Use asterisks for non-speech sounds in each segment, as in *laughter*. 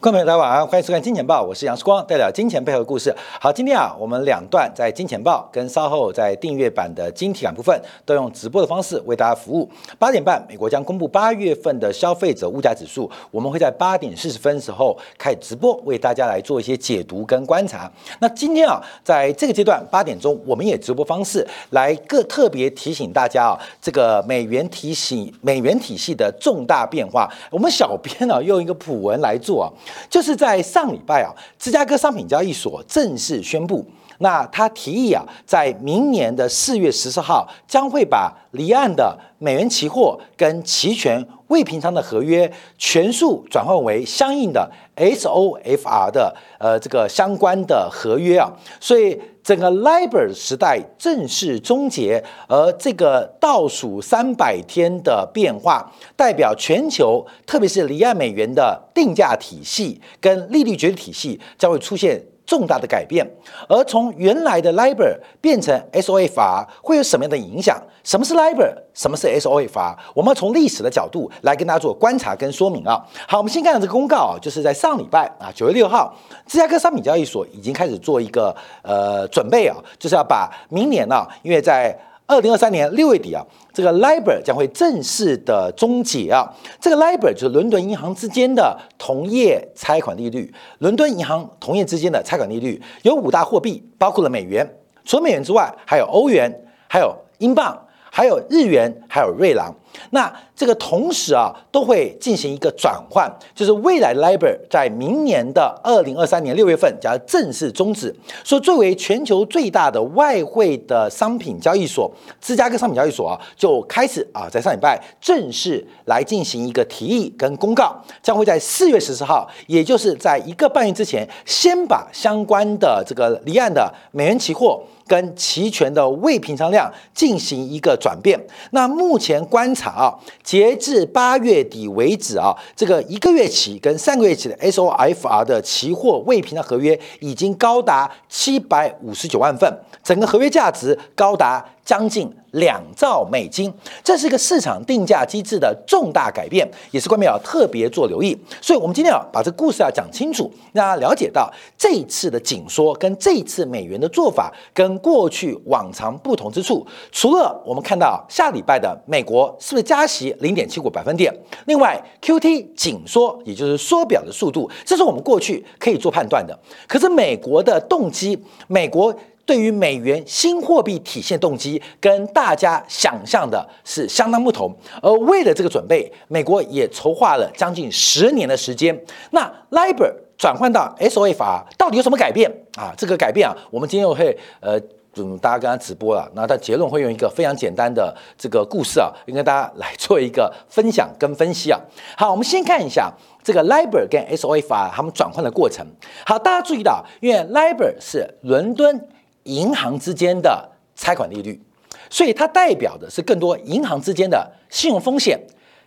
观众朋友，大家晚上好，欢迎收看《金钱报》，我是杨世光，带来金钱背后的故事。好，今天啊，我们两段在《金钱报》跟稍后在订阅版的金体感部分，都用直播的方式为大家服务。八点半，美国将公布八月份的消费者物价指数，我们会在八点四十分时候开直播，为大家来做一些解读跟观察。那今天啊，在这个阶段八点钟，我们也直播方式来各特别提醒大家啊，这个美元体系、美元体系的重大变化。我们小编呢，用一个普文来做啊。就是在上礼拜啊，芝加哥商品交易所正式宣布，那他提议啊，在明年的四月十四号，将会把离岸的美元期货跟期权未平仓的合约全数转换为相应的 SOFR 的呃这个相关的合约啊，所以整个 LIBOR 时代正式终结，而这个倒数三百天的变化，代表全球特别是离岸美元的定价体系跟利率决定体系将会出现。重大的改变，而从原来的 LIBOR 变成 SOFR 会有什么样的影响？什么是 LIBOR？什么是 SOFR？我们从历史的角度来跟大家做观察跟说明啊。好，我们先看到这个公告啊，就是在上礼拜啊，九月六号，芝加哥商品交易所已经开始做一个呃准备啊，就是要把明年呢，因为在二零二三年六月底啊，这个 LIBOR 将会正式的终结啊。这个 LIBOR 就是伦敦银行之间的同业拆款利率。伦敦银行同业之间的拆款利率有五大货币，包括了美元，除了美元之外，还有欧元，还有英镑。还有日元，还有瑞郎，那这个同时啊，都会进行一个转换，就是未来 LIBOR 在明年的二零二三年六月份将正式终止。说作为全球最大的外汇的商品交易所，芝加哥商品交易所啊，就开始啊，在上礼拜正式来进行一个提议跟公告，将会在四月十四号，也就是在一个半月之前，先把相关的这个离岸的美元期货。跟期权的未平仓量进行一个转变。那目前观察啊，截至八月底为止啊，这个一个月期跟三个月期的 SOFR 的期货未平的合约已经高达七百五十九万份，整个合约价值高达将近。两兆美金，这是一个市场定价机制的重大改变，也是官媒要特别做留意。所以，我们今天要把这故事要讲清楚，让大家了解到这一次的紧缩跟这一次美元的做法跟过去往常不同之处。除了我们看到下礼拜的美国是不是加息零点七五百分点，另外 Q T 紧缩，也就是缩表的速度，这是我们过去可以做判断的。可是美国的动机，美国。对于美元新货币体现动机跟大家想象的是相当不同，而为了这个准备，美国也筹划了将近十年的时间。那 LIBOR 转换到 SOFR 到底有什么改变啊？这个改变啊，我们今天会呃，嗯，大家刚刚直播了，那它结论会用一个非常简单的这个故事啊，跟大家来做一个分享跟分析啊。好，我们先看一下这个 LIBOR 跟 SOFR 它们转换的过程。好，大家注意到，因为 LIBOR 是伦敦。银行之间的拆款利率，所以它代表的是更多银行之间的信用风险、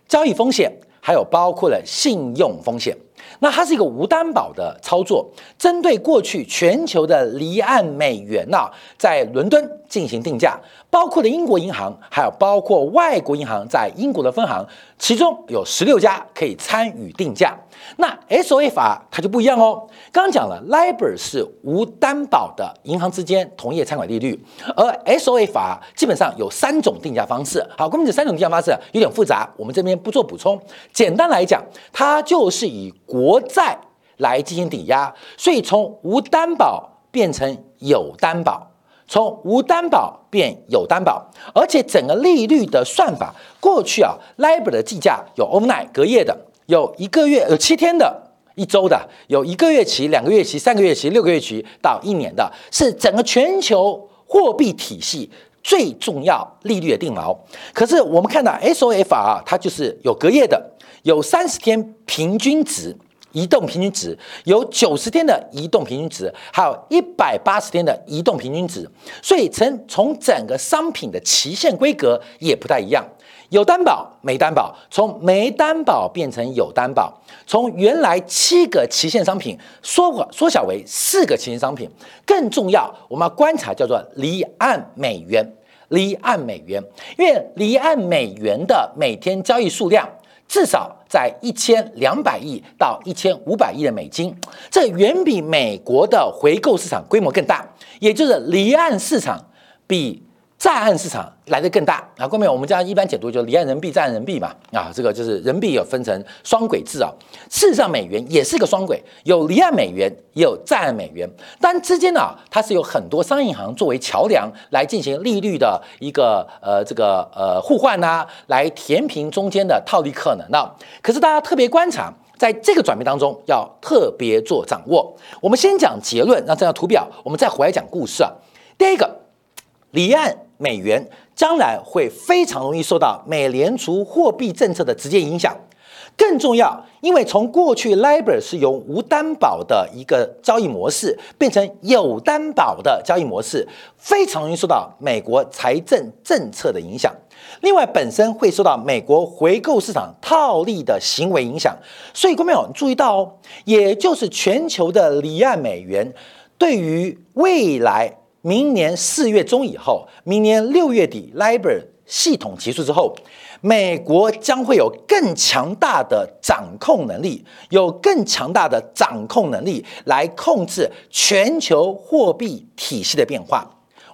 交易风险，还有包括了信用风险。那它是一个无担保的操作，针对过去全球的离岸美元呐，在伦敦进行定价，包括了英国银行，还有包括外国银行在英国的分行，其中有十六家可以参与定价。那 SOFR 它就不一样哦。刚刚讲了，LIBOR 是无担保的银行之间同业参管利率，而 SOFR 基本上有三种定价方式。好，关于这三种定价方式有点复杂，我们这边不做补充。简单来讲，它就是以国债来进行抵押，所以从无担保变成有担保，从无担保变有担保，而且整个利率的算法，过去啊，LIBOR 的计价有 overnight 隔夜的。有一个月、有七天的、一周的，有一个月期、两个月期、三个月期、六个月期到一年的，是整个全球货币体系最重要利率的定锚。可是我们看到 SOFR 啊，它就是有隔夜的，有三十天平均值移动平均值，有九十天的移动平均值，还有一百八十天的移动平均值，所以从从整个商品的期限规格也不太一样。有担保没担保，从没担保变成有担保，从原来七个期限商品缩缩小为四个期限商品。更重要，我们要观察叫做离岸美元，离岸美元，因为离岸美元的每天交易数量至少在一千两百亿到一千五百亿的美金，这远比美国的回购市场规模更大，也就是离岸市场比。在岸市场来的更大啊，后面，我们家一般解读就是离岸人民币、在岸人民币嘛啊，这个就是人民币有分成双轨制啊。事实上，美元也是个双轨，有离岸美元，也有在岸美元，但之间呢，它是有很多商业银行作为桥梁来进行利率的一个呃这个呃互换呐，来填平中间的套利可能的。可是大家特别观察，在这个转变当中要特别做掌握。我们先讲结论，那这张图表，我们再回来讲故事啊。第一个，离岸。美元将来会非常容易受到美联储货币政策的直接影响。更重要，因为从过去 LIBOR 是由无担保的一个交易模式变成有担保的交易模式，非常容易受到美国财政政策的影响。另外，本身会受到美国回购市场套利的行为影响。所以，各位朋友注意到哦，也就是全球的离岸美元对于未来。明年四月中以后，明年六月底，LIBOR 系统结束之后，美国将会有更强大的掌控能力，有更强大的掌控能力来控制全球货币体系的变化。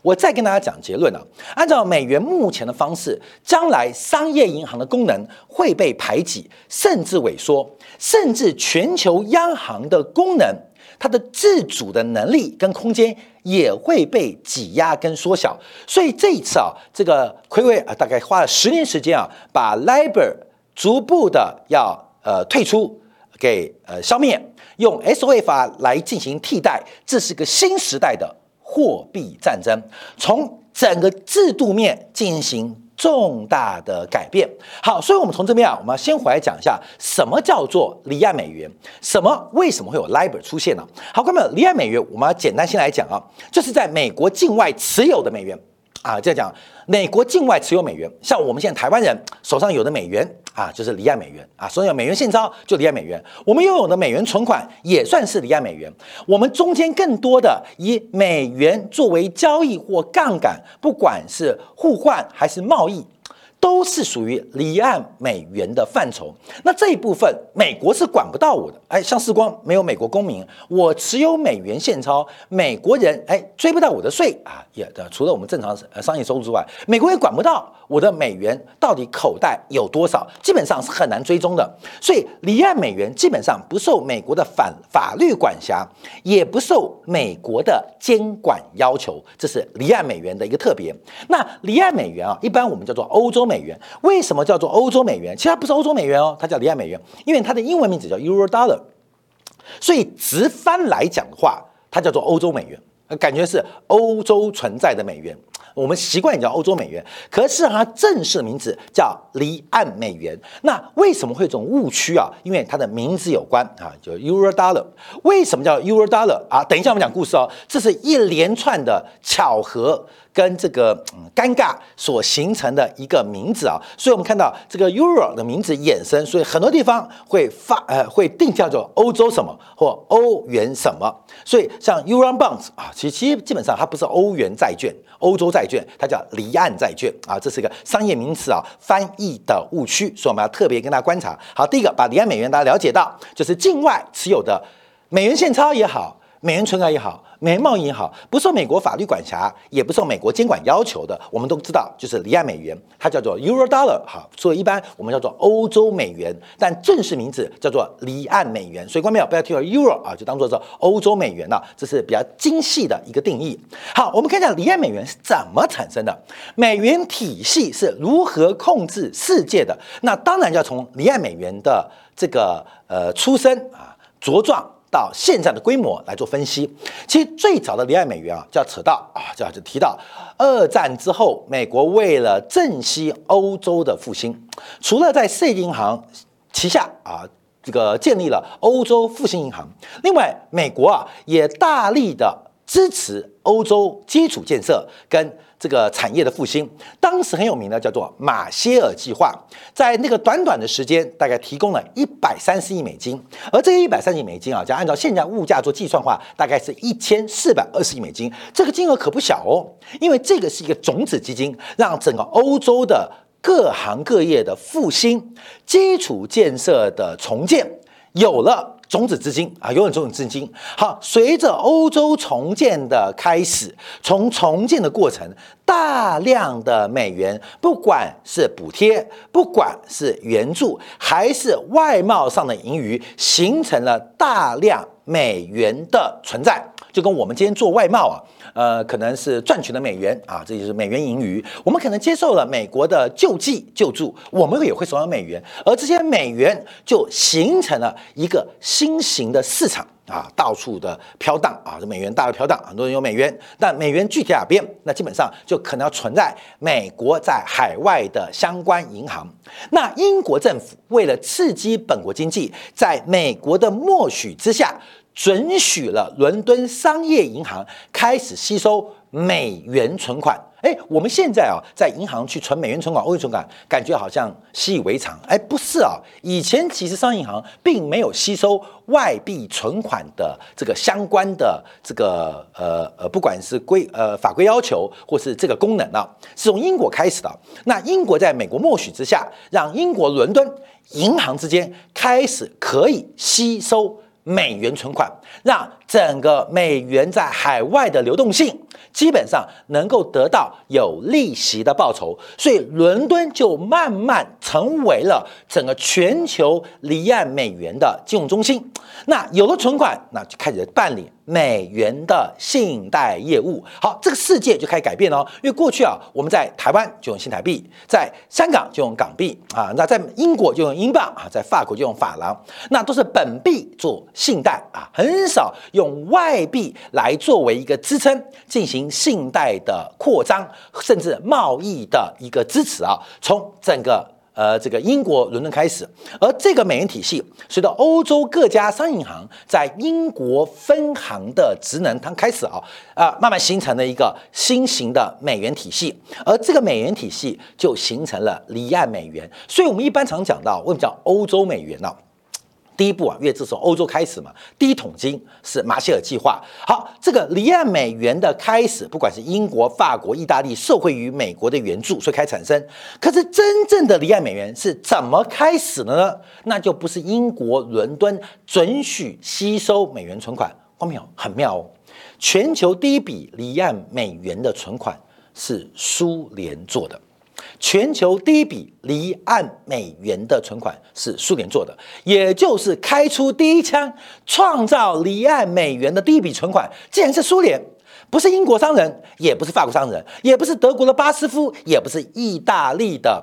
我再跟大家讲结论啊，按照美元目前的方式，将来商业银行的功能会被排挤，甚至萎缩，甚至全球央行的功能。它的自主的能力跟空间也会被挤压跟缩小，所以这一次啊，这个奎伟啊，大概花了十年时间啊，把 LIBOR 逐步的要呃退出，给呃消灭，用 SOF 法来进行替代，这是个新时代的货币战争，从整个制度面进行。重大的改变。好，所以我们从这边啊，我们要先回来讲一下什么叫做离岸美元，什么为什么会有 LIBOR 出现呢？好，各位们，离岸美元我们要简单先来讲啊，就是在美国境外持有的美元。啊，再讲，美国境外持有美元，像我们现在台湾人手上有的美元啊，就是离岸美元啊，所有美元现钞就离岸美元。我们拥有的美元存款也算是离岸美元。我们中间更多的以美元作为交易或杠杆，不管是互换还是贸易。都是属于离岸美元的范畴，那这一部分美国是管不到我的。哎，像世光没有美国公民，我持有美元现钞，美国人哎追不到我的税。啊，也的除了我们正常的商业收入之外，美国也管不到。我的美元到底口袋有多少，基本上是很难追踪的。所以离岸美元基本上不受美国的反法律管辖，也不受美国的监管要求，这是离岸美元的一个特别。那离岸美元啊，一般我们叫做欧洲。美元为什么叫做欧洲美元？其实它不是欧洲美元哦，它叫离岸美元，因为它的英文名字叫 Euro Dollar，所以直翻来讲的话，它叫做欧洲美元，感觉是欧洲存在的美元。我们习惯也叫欧洲美元，可是它正式的名字叫离岸美元。那为什么会有种误区啊？因为它的名字有关啊，就 Euro Dollar。为什么叫 Euro Dollar 啊？等一下我们讲故事哦，这是一连串的巧合。跟这个嗯尴尬所形成的一个名字啊，所以我们看到这个 Euro 的名字衍生，所以很多地方会发呃会定叫做欧洲什么或欧元什么，所以像 Euro Bonds 啊，其其实基本上它不是欧元债券、欧洲债券，它叫离岸债券啊，这是一个商业名词啊，翻译的误区，所以我们要特别跟大家观察。好，第一个把离岸美元大家了解到，就是境外持有的美元现钞也好。美元存款也好，美元贸易也好，不受美国法律管辖，也不受美国监管要求的，我们都知道，就是离岸美元，它叫做 Euro Dollar，好，所以一般我们叫做欧洲美元，但正式名字叫做离岸美元。所以，观众朋友不要听到 Euro 啊，就当做是欧洲美元了，这是比较精细的一个定义。好，我们看一下离岸美元是怎么产生的，美元体系是如何控制世界的。那当然要从离岸美元的这个呃出生啊茁壮。到现在的规模来做分析，其实最早的离岸美元啊，就要扯到啊，就要就提到二战之后，美国为了振兴欧洲的复兴，除了在世界银行旗下啊，这个建立了欧洲复兴银行，另外美国啊也大力的支持欧洲基础建设跟。这个产业的复兴，当时很有名的叫做马歇尔计划，在那个短短的时间，大概提供了一百三十亿美金，而这一百三十亿美金啊，就按照现在物价做计算的话，大概是一千四百二十亿美金，这个金额可不小哦，因为这个是一个种子基金，让整个欧洲的各行各业的复兴、基础建设的重建，有了。种子资金啊，永远种子资金。好，随着欧洲重建的开始，从重建的过程，大量的美元，不管是补贴，不管是援助，还是外贸上的盈余，形成了大量美元的存在。就跟我们今天做外贸啊，呃，可能是赚取了美元啊，这就是美元盈余。我们可能接受了美国的救济救助，我们也会手上美元，而这些美元就形成了一个新型的市场啊，到处的飘荡啊，这美元大的飘荡，很多人有美元，但美元具体哪边，那基本上就可能要存在美国在海外的相关银行。那英国政府为了刺激本国经济，在美国的默许之下。准许了伦敦商业银行开始吸收美元存款。哎，我们现在啊，在银行去存美元存款、欧元存款，感觉好像习以为常。哎，不是啊，以前其实商业银行并没有吸收外币存款的这个相关的这个呃呃，不管是规呃法规要求或是这个功能啊，是从英国开始的。那英国在美国默许之下，让英国伦敦银行之间开始可以吸收。美元存款让整个美元在海外的流动性基本上能够得到有利息的报酬，所以伦敦就慢慢成为了整个全球离岸美元的金融中心。那有了存款，那就开始办理。美元的信贷业务，好，这个世界就开始改变了。因为过去啊，我们在台湾就用新台币，在香港就用港币啊，那在英国就用英镑啊，在法国就用法郎，那都是本币做信贷啊，很少用外币来作为一个支撑进行信贷的扩张，甚至贸易的一个支持啊。从整个呃，这个英国伦敦开始，而这个美元体系随着欧洲各家商业银行在英国分行的职能，它开始啊啊，慢慢形成了一个新型的美元体系，而这个美元体系就形成了离岸美元。所以我们一般常讲到，为什么叫欧洲美元呢？第一步啊，因为这从欧洲开始嘛，第一桶金是马歇尔计划。好，这个离岸美元的开始，不管是英国、法国、意大利受惠于美国的援助，所以开始产生。可是真正的离岸美元是怎么开始的呢？那就不是英国伦敦准许吸收美元存款，光妙很妙哦。全球第一笔离岸美元的存款是苏联做的。全球第一笔离岸美元的存款是苏联做的，也就是开出第一枪，创造离岸美元的第一笔存款，竟然是苏联，不是英国商人，也不是法国商人，也不是德国的巴斯夫，也不是意大利的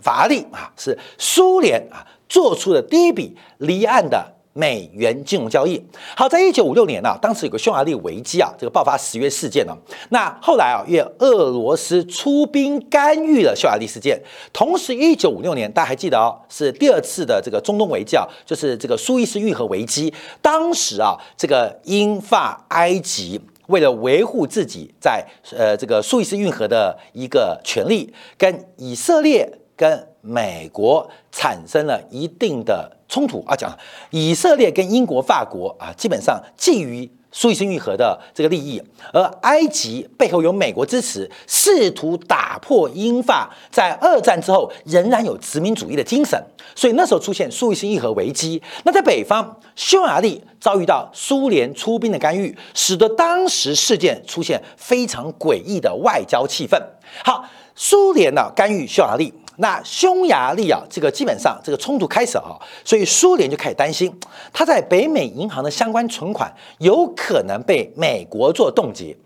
法拉利啊，是苏联啊做出的第一笔离岸的。美元金融交易，好，在一九五六年呢，当时有个匈牙利危机啊，这个爆发十月事件呢。那后来啊，因为俄罗斯出兵干预了匈牙利事件，同时一九五六年，大家还记得哦，是第二次的这个中东危机啊，就是这个苏伊士运河危机。当时啊，这个英法埃及为了维护自己在呃这个苏伊士运河的一个权利，跟以色列跟美国产生了一定的。冲突啊，讲以色列跟英国、法国啊，基本上觊觎苏伊士运河的这个利益，而埃及背后有美国支持，试图打破英法在二战之后仍然有殖民主义的精神，所以那时候出现苏伊士运河危机。那在北方，匈牙利遭遇到苏联出兵的干预，使得当时事件出现非常诡异的外交气氛。好，苏联呢干预匈牙利。那匈牙利啊，这个基本上这个冲突开始啊，所以苏联就开始担心，他在北美银行的相关存款有可能被美国做冻结。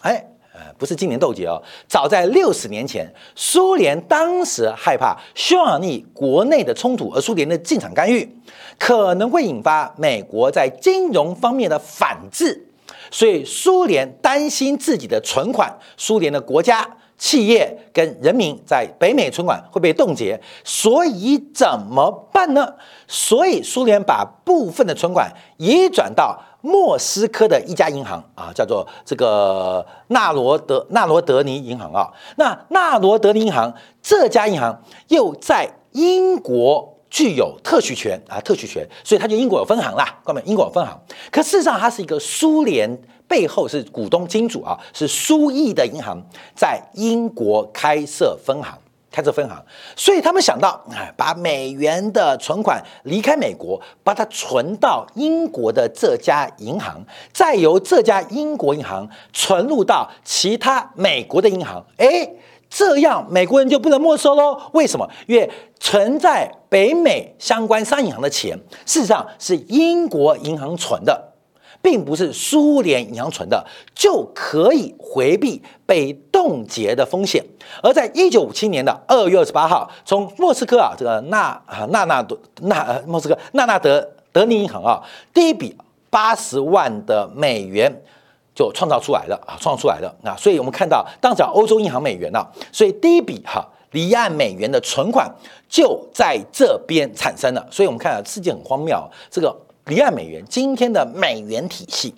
哎，呃，不是今年冻结哦，早在六十年前，苏联当时害怕匈牙利国内的冲突，而苏联的进场干预可能会引发美国在金融方面的反制，所以苏联担心自己的存款，苏联的国家。企业跟人民在北美存款会被冻结，所以怎么办呢？所以苏联把部分的存款移转到莫斯科的一家银行啊，叫做这个纳罗德纳罗德尼银行啊。那纳罗德尼银行这家银行又在英国具有特许权啊，特许权，所以它就英国有分行啦，各位，英国有分行。可事实上，它是一个苏联。背后是股东金主啊，是苏意的银行在英国开设分行。开设分行，所以他们想到，哎，把美元的存款离开美国，把它存到英国的这家银行，再由这家英国银行存入到其他美国的银行，哎，这样美国人就不能没收喽？为什么？因为存在北美相关商业银行的钱，事实上是英国银行存的。并不是苏联银行存的就可以回避被冻结的风险。而在一九五七年的二月二十八号，从莫斯科啊这个纳啊纳纳德纳呃莫斯科纳纳德德尼银行啊第一笔八十万的美元就创造出来了啊创造出来了啊，所以我们看到当时欧洲银行美元啊，所以第一笔哈离岸美元的存款就在这边产生了。所以我们看到世界很荒谬，这个。离岸美元，今天的美元体系，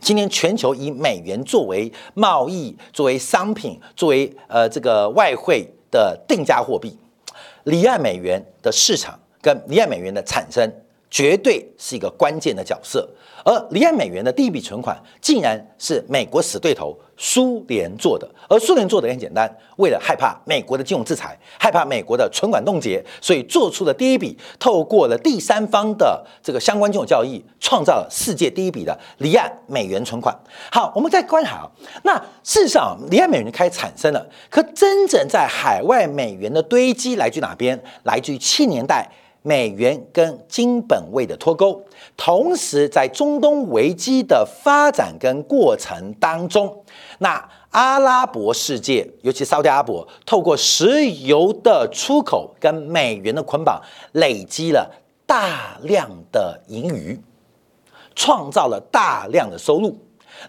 今天全球以美元作为贸易、作为商品、作为呃这个外汇的定价货币，离岸美元的市场跟离岸美元的产生，绝对是一个关键的角色。而离岸美元的第一笔存款，竟然是美国死对头苏联做的。而苏联做的也很简单，为了害怕美国的金融制裁，害怕美国的存款冻结，所以做出了第一笔透过了第三方的这个相关金融交易，创造了世界第一笔的离岸美元存款。好，我们再观察啊，那事实上离岸美元开始产生了，可真正在海外美元的堆积来自于哪边？来自于七年代。美元跟金本位的脱钩，同时在中东危机的发展跟过程当中，那阿拉伯世界，尤其沙特阿拉伯，透过石油的出口跟美元的捆绑，累积了大量的盈余，创造了大量的收入。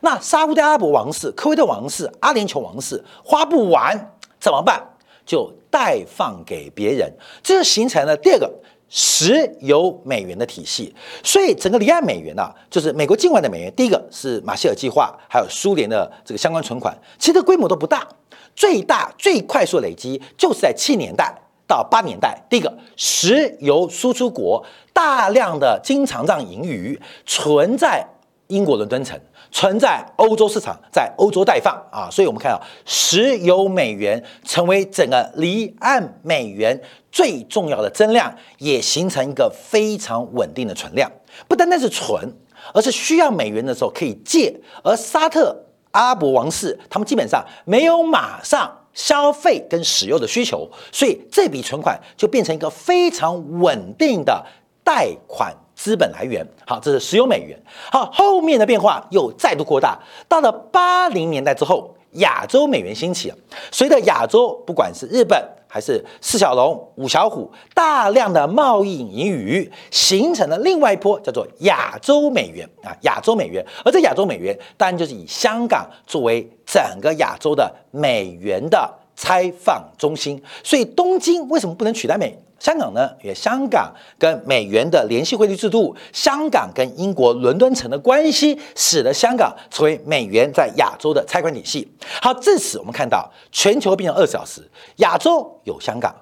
那沙特阿拉伯王室、科威特王室、阿联酋王室花不完怎么办？就贷放给别人，这就形成了第二个。石油美元的体系，所以整个离岸美元呢，就是美国境外的美元。第一个是马歇尔计划，还有苏联的这个相关存款，其实规模都不大。最大、最快速累积就是在七年代到八年代。第一个，石油输出国大量的经常账盈余存在英国伦敦城。存在欧洲市场，在欧洲待放啊，所以我们看到石油美元成为整个离岸美元最重要的增量，也形成一个非常稳定的存量。不单单是存，而是需要美元的时候可以借。而沙特阿拉伯王室他们基本上没有马上消费跟使用的需求，所以这笔存款就变成一个非常稳定的贷款。资本来源好，这是石油美元。好，后面的变化又再度扩大，到了八零年代之后，亚洲美元兴起。随着亚洲不管是日本还是四小龙、五小虎，大量的贸易盈余，形成了另外一波叫做亚洲美元啊，亚洲美元。而这亚洲美元当然就是以香港作为整个亚洲的美元的开放中心。所以东京为什么不能取代美？香港呢，因为香港跟美元的联系汇率制度，香港跟英国伦敦城的关系，使得香港成为美元在亚洲的拆款体系。好，至此我们看到全球变成二十小时，亚洲有香港。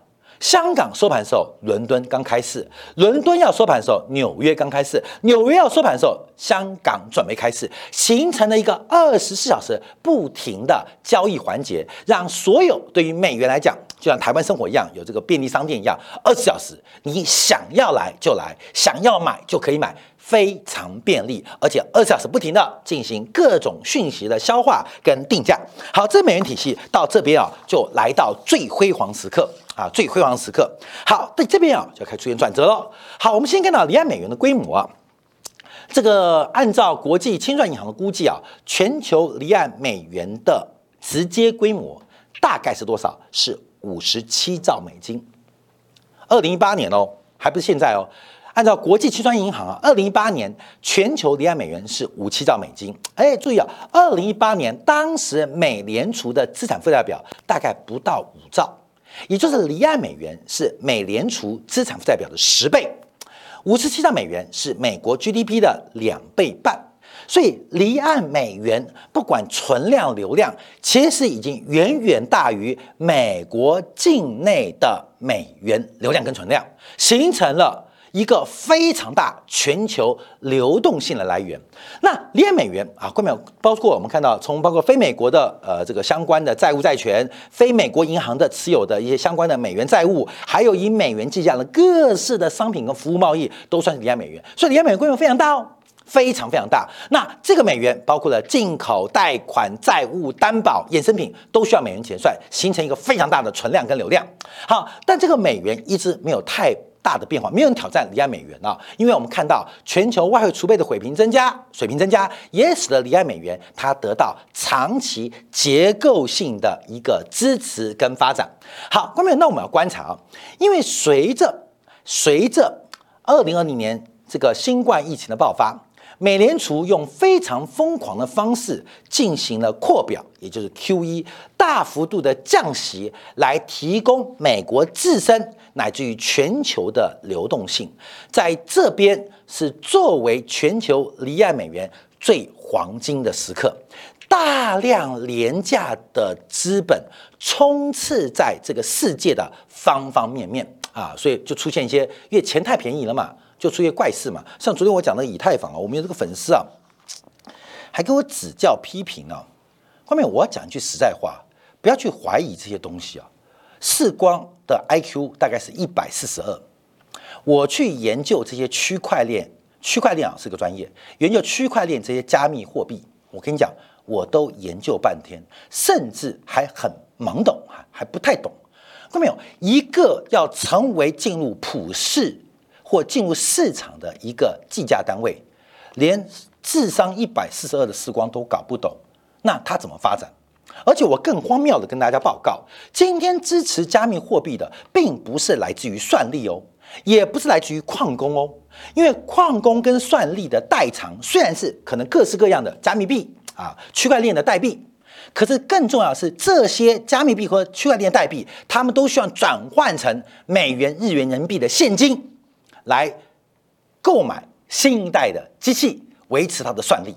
香港收盘的时候，伦敦刚开市；伦敦要收盘的时候，纽约刚开市；纽约要收盘的时候，香港准备开市，形成了一个二十四小时不停的交易环节，让所有对于美元来讲，就像台湾生活一样，有这个便利商店一样，二十四小时你想要来就来，想要买就可以买。非常便利，而且二十四小时不停的进行各种讯息的消化跟定价。好，这美元体系到这边啊，就来到最辉煌时刻啊，最辉煌时刻。好，在这边啊，就开始出现转折了。好，我们先看到离岸美元的规模啊，这个按照国际清算银行的估计啊，全球离岸美元的直接规模大概是多少？是五十七兆美金。二零一八年哦，还不是现在哦。按照国际清算银行啊，二零一八年全球离岸美元是五七兆美金。哎，注意啊，二零一八年当时美联储的资产负债表大概不到五兆，也就是离岸美元是美联储资产负债表的十倍，五十七兆美元是美国 GDP 的两倍半。所以离岸美元不管存量流量，其实已经远远大于美国境内的美元流量跟存量，形成了。一个非常大全球流动性的来源。那离岸美元啊，关表包括我们看到从包括非美国的呃这个相关的债务债权，非美国银行的持有的一些相关的美元债务，还有以美元计价的各式的商品跟服务贸易，都算是离岸美元。所以离岸美元规模非常大哦。非常非常大，那这个美元包括了进口、贷款、债务、担保、衍生品，都需要美元结算，形成一个非常大的存量跟流量。好，但这个美元一直没有太大的变化，没有人挑战离岸美元啊，因为我们看到全球外汇储备的水平增加，水平增加也使得离岸美元它得到长期结构性的一个支持跟发展。好，关面那我们要观察啊，因为随着随着二零二零年这个新冠疫情的爆发。美联储用非常疯狂的方式进行了扩表，也就是 QE，大幅度的降息，来提供美国自身乃至于全球的流动性，在这边是作为全球离岸美元最黄金的时刻，大量廉价的资本充斥在这个世界的方方面面啊，所以就出现一些，因为钱太便宜了嘛。就出现怪事嘛，像昨天我讲的以太坊啊，我们有这个粉丝啊，还给我指教批评啊。后面我要讲一句实在话，不要去怀疑这些东西啊。视光的 IQ 大概是一百四十二，我去研究这些区块链，区块链啊是个专业，研究区块链这些加密货币，我跟你讲，我都研究半天，甚至还很懵懂，还还不太懂。看到没有？一个要成为进入普世。或进入市场的一个计价单位，连智商一百四十二的时光都搞不懂，那它怎么发展？而且我更荒谬的跟大家报告，今天支持加密货币的，并不是来自于算力哦，也不是来自于矿工哦，因为矿工跟算力的代偿虽然是可能各式各样的加密币啊，区块链的代币，可是更重要的是这些加密币和区块链代币，他们都需要转换成美元、日元、人民币的现金。来购买新一代的机器，维持它的算力。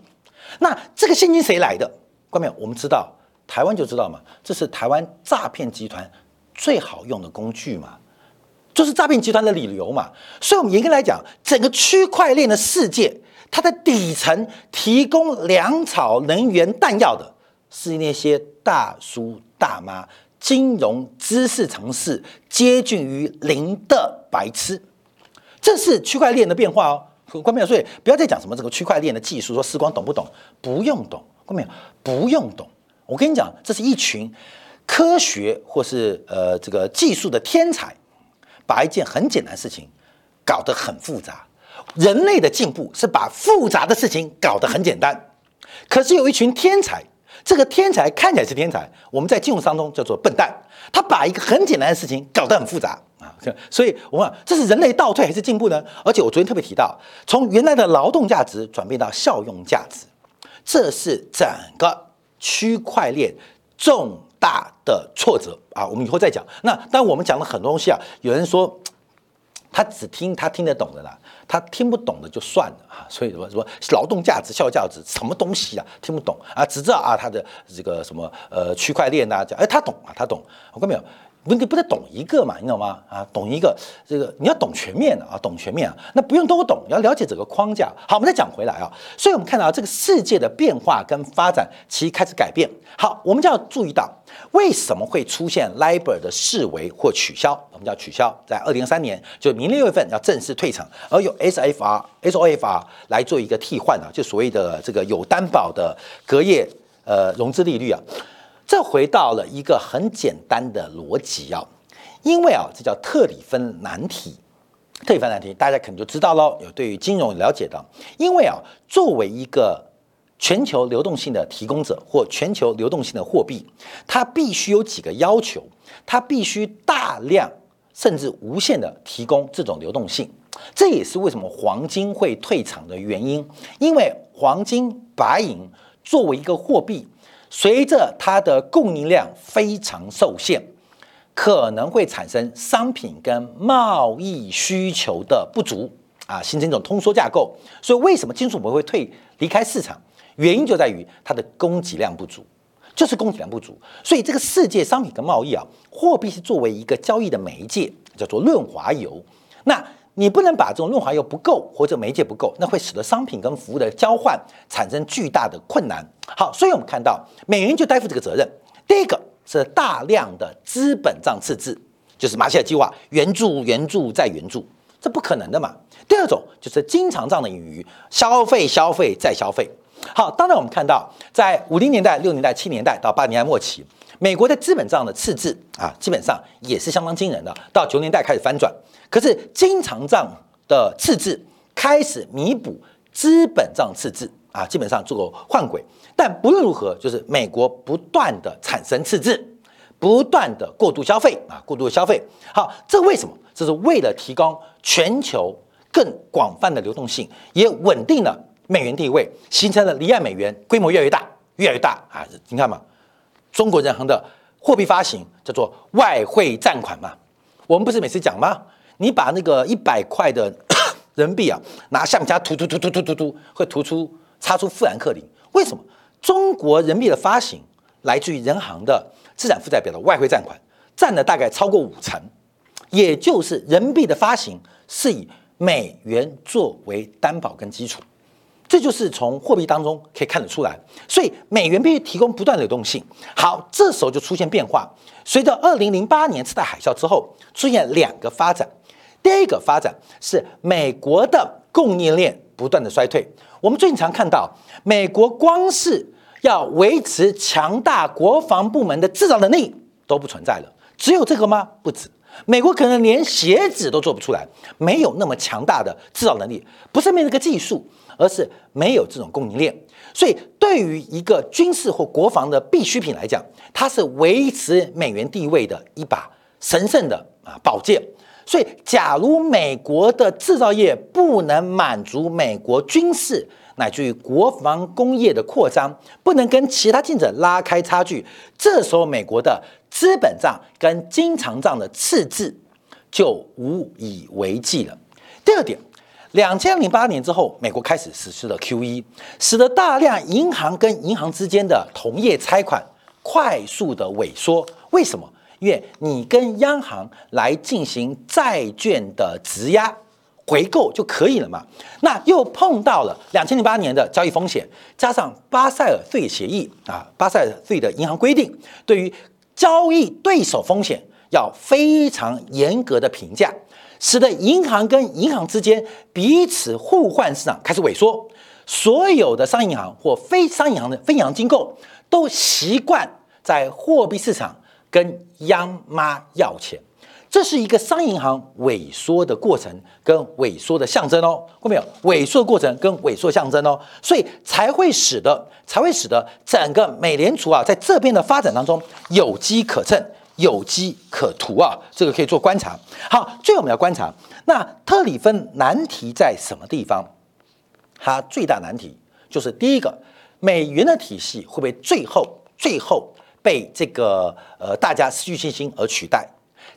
那这个现金谁来的？关没有？我们知道，台湾就知道嘛，这是台湾诈骗集团最好用的工具嘛，就是诈骗集团的理由嘛。所以，我们严格来讲，整个区块链的世界，它的底层提供粮草、能源、弹药的，是那些大叔大妈、金融知识城市接近于零的白痴。这是区块链的变化哦，关没有？所以不要再讲什么这个区块链的技术，说时光懂不懂？不用懂，关没有？不用懂。我跟你讲，这是一群科学或是呃这个技术的天才，把一件很简单的事情搞得很复杂。人类的进步是把复杂的事情搞得很简单。可是有一群天才，这个天才看起来是天才，我们在金融当中叫做笨蛋。他把一个很简单的事情搞得很复杂啊。所以，我问，这是人类倒退还是进步呢？而且我昨天特别提到，从原来的劳动价值转变到效用价值，这是整个区块链重大的挫折啊！我们以后再讲。那当我们讲了很多东西啊，有人说他只听他听得懂的啦，他听不懂的就算了啊。所以什么什么劳动价值、效价值什么东西啊，听不懂啊，只知道啊他的这个什么呃区块链呐，讲哎他懂啊，他懂，我看没有。问题不得懂一个嘛，你懂吗？啊，懂一个，这个你要懂全面的啊，懂全面啊，那不用都懂，要了解整个框架。好，我们再讲回来啊，所以我们看到这个世界的变化跟发展其实开始改变。好，我们就要注意到为什么会出现 LIBOR 的视为或取消，我们叫取消，在二零二三年就明年六月份要正式退场，而有 SFR、SOFR 来做一个替换啊，就所谓的这个有担保的隔夜呃融资利率啊。这回到了一个很简单的逻辑啊，因为啊，这叫特里芬难题。特里芬难题，大家可能就知道喽。有对于金融有了解的，因为啊，作为一个全球流动性的提供者或全球流动性的货币，它必须有几个要求，它必须大量甚至无限的提供这种流动性。这也是为什么黄金会退场的原因，因为黄金、白银作为一个货币。随着它的供应量非常受限，可能会产生商品跟贸易需求的不足啊，形成一种通缩架构。所以为什么金属不会退离开市场？原因就在于它的供给量不足，就是供给量不足。所以这个世界商品跟贸易啊，货币是作为一个交易的媒介，叫做润滑油。那你不能把这种润滑油不够或者媒介不够，那会使得商品跟服务的交换产生巨大的困难。好，所以我们看到美元就担负这个责任。第一个是大量的资本账赤字，就是马歇尔计划，援助、援助再援助，这不可能的嘛。第二种就是经常账的盈余，消费、消费再消费。好，当然我们看到在五零年代、六年代、七年代到八年代末期。美国的资本账的赤字啊，基本上也是相当惊人的。到九年代开始翻转，可是经常账的赤字开始弥补资本账赤字啊，基本上做个换轨。但不论如何，就是美国不断的产生赤字，不断的过度消费啊，过度消费。好，这为什么？这是为了提高全球更广泛的流动性，也稳定了美元地位，形成了离岸美元规模越来越大，越来越大啊！你看嘛。中国人行的货币发行叫做外汇占款嘛？我们不是每次讲吗？你把那个一百块的 *coughs* 人民币啊，拿橡皮擦涂涂涂涂涂涂涂，会涂出擦出富兰克林。为什么？中国人民币的发行来自于人行的资产负债表的外汇占款，占了大概超过五成，也就是人民币的发行是以美元作为担保跟基础。这就是从货币当中可以看得出来，所以美元必须提供不断的流动性。好，这时候就出现变化。随着二零零八年次贷海啸之后，出现两个发展。第一个发展是美国的供应链不断的衰退。我们最近常看到，美国光是要维持强大国防部门的制造能力都不存在了。只有这个吗？不止。美国可能连鞋子都做不出来，没有那么强大的制造能力，不是没那个技术。而是没有这种供应链，所以对于一个军事或国防的必需品来讲，它是维持美元地位的一把神圣的啊宝剑。所以，假如美国的制造业不能满足美国军事乃至于国防工业的扩张，不能跟其他竞争拉开差距，这时候美国的资本账跟经常账的赤字就无以为继了。第二点。两千零八年之后，美国开始实施了 QE，使得大量银行跟银行之间的同业拆款快速的萎缩。为什么？因为你跟央行来进行债券的质押回购就可以了嘛。那又碰到了两千零八年的交易风险，加上巴塞尔税协议啊，巴塞尔税的银行规定，对于交易对手风险要非常严格的评价。使得银行跟银行之间彼此互换市场开始萎缩，所有的商业银行或非商业银行的非银行机构都习惯在货币市场跟央妈要钱，这是一个商业银行萎缩的过程跟萎缩的象征哦，看到没有？萎缩的过程跟萎缩象征哦，所以才会使得才会使得整个美联储啊在这边的发展当中有机可乘。有机可图啊，这个可以做观察。好，最后我们要观察，那特里芬难题在什么地方？它最大难题就是第一个，美元的体系会不会最后最后被这个呃大家失去信心而取代？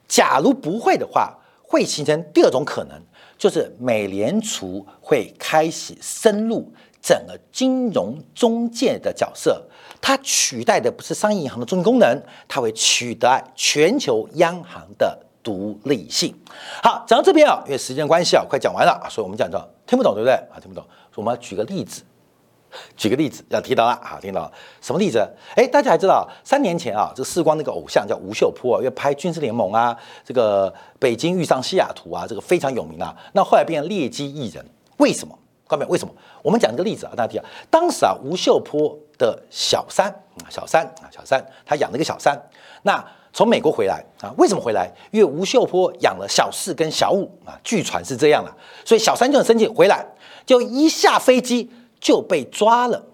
假如不会的话，会形成第二种可能，就是美联储会开始深入整个金融中介的角色。它取代的不是商业银行的中心功能，它会取代全球央行的独立性。好，讲到这边啊，因为时间关系啊，快讲完了啊，所以我们讲到听不懂对不对啊？听不懂，我们要举个例子，举个例子要提到了啊，听到什么例子？哎，大家还知道三年前啊，这个世光那个偶像叫吴秀波啊，因为拍《军事联盟》啊，这个北京遇上西雅图啊，这个非常有名啊。那后来变成劣迹艺人，为什么？各位为什么？我们讲一个例子啊，大家听啊，当时啊，吴秀波。的小三啊，小三啊，小三，他养了一个小三。那从美国回来啊，为什么回来？因为吴秀波养了小四跟小五啊，据传是这样的，所以小三就很生气，回来就一下飞机就被抓了。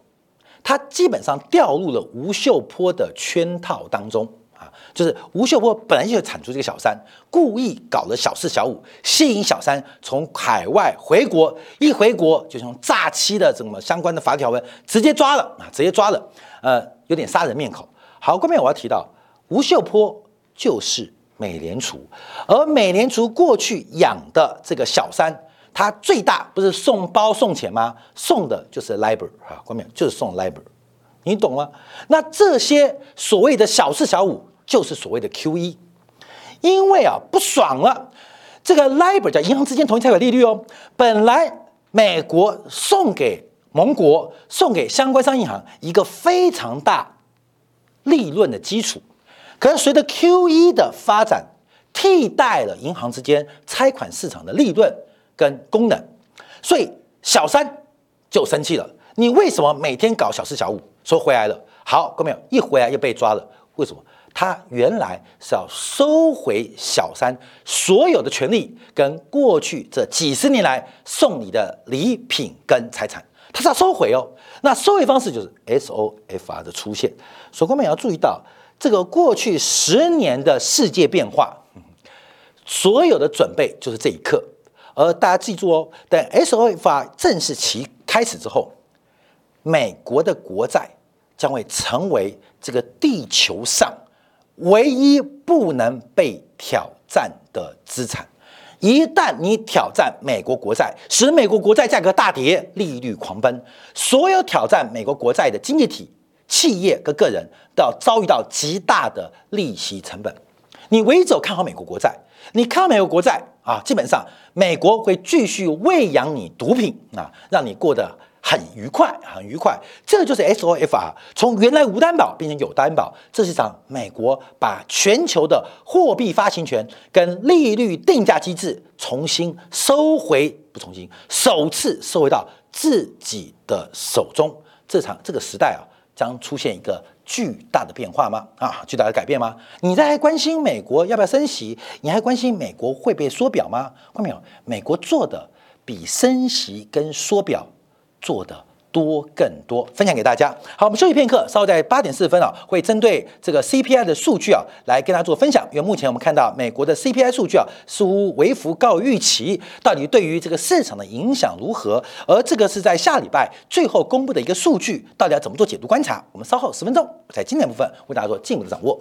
他基本上掉入了吴秀波的圈套当中。啊就是吴秀波本来就产出这个小三，故意搞了小四小五，吸引小三从海外回国，一回国就用诈欺的什么相关的法条文直接抓了啊，直接抓了，呃，有点杀人面孔。好，后面我要提到吴秀波就是美联储，而美联储过去养的这个小三，他最大不是送包送钱吗？送的就是 LIBOR 啊，后面就是送 LIBOR，你懂吗？那这些所谓的小四小五。就是所谓的 QE，因为啊不爽了，这个 LIBOR 叫银行之间同一拆款利率哦，本来美国送给盟国、送给相关商业银行一个非常大利润的基础，可是随着 QE 的发展，替代了银行之间拆款市场的利润跟功能，所以小三就生气了。你为什么每天搞小四小五？说回来了，好，各位朋友，一回来又被抓了，为什么？他原来是要收回小三所有的权利，跟过去这几十年来送你的礼品跟财产，他是要收回哦。那收回方式就是 SOFR 的出现。所以，各位要注意到，这个过去十年的世界变化，所有的准备就是这一刻。而大家记住哦，等 SOFR 正式期开始之后，美国的国债将会成为这个地球上。唯一不能被挑战的资产，一旦你挑战美国国债，使美国国债价格大跌，利率狂奔，所有挑战美国国债的经济体、企业跟个人都要遭遇到极大的利息成本。你唯一只有看好美国国债，你看好美国国债啊，基本上美国会继续喂养你毒品啊，让你过得。很愉快，很愉快，这就是 SOFR 从原来无担保变成有担保，这是场美国把全球的货币发行权跟利率定价机制重新收回，不重新，首次收回到自己的手中。这场这个时代啊，将出现一个巨大的变化吗？啊，巨大的改变吗？你在关心美国要不要升息？你还关心美国会被缩表吗？看到没有？美国做的比升息跟缩表。做的多更多，分享给大家。好，我们休息片刻，稍后在八点四十分啊，会针对这个 CPI 的数据啊，来跟大家做分享。因为目前我们看到美国的 CPI 数据啊，似乎微幅高预期，到底对于这个市场的影响如何？而这个是在下礼拜最后公布的一个数据，到底要怎么做解读观察？我们稍后十分钟在经典部分为大家做进一步的掌握。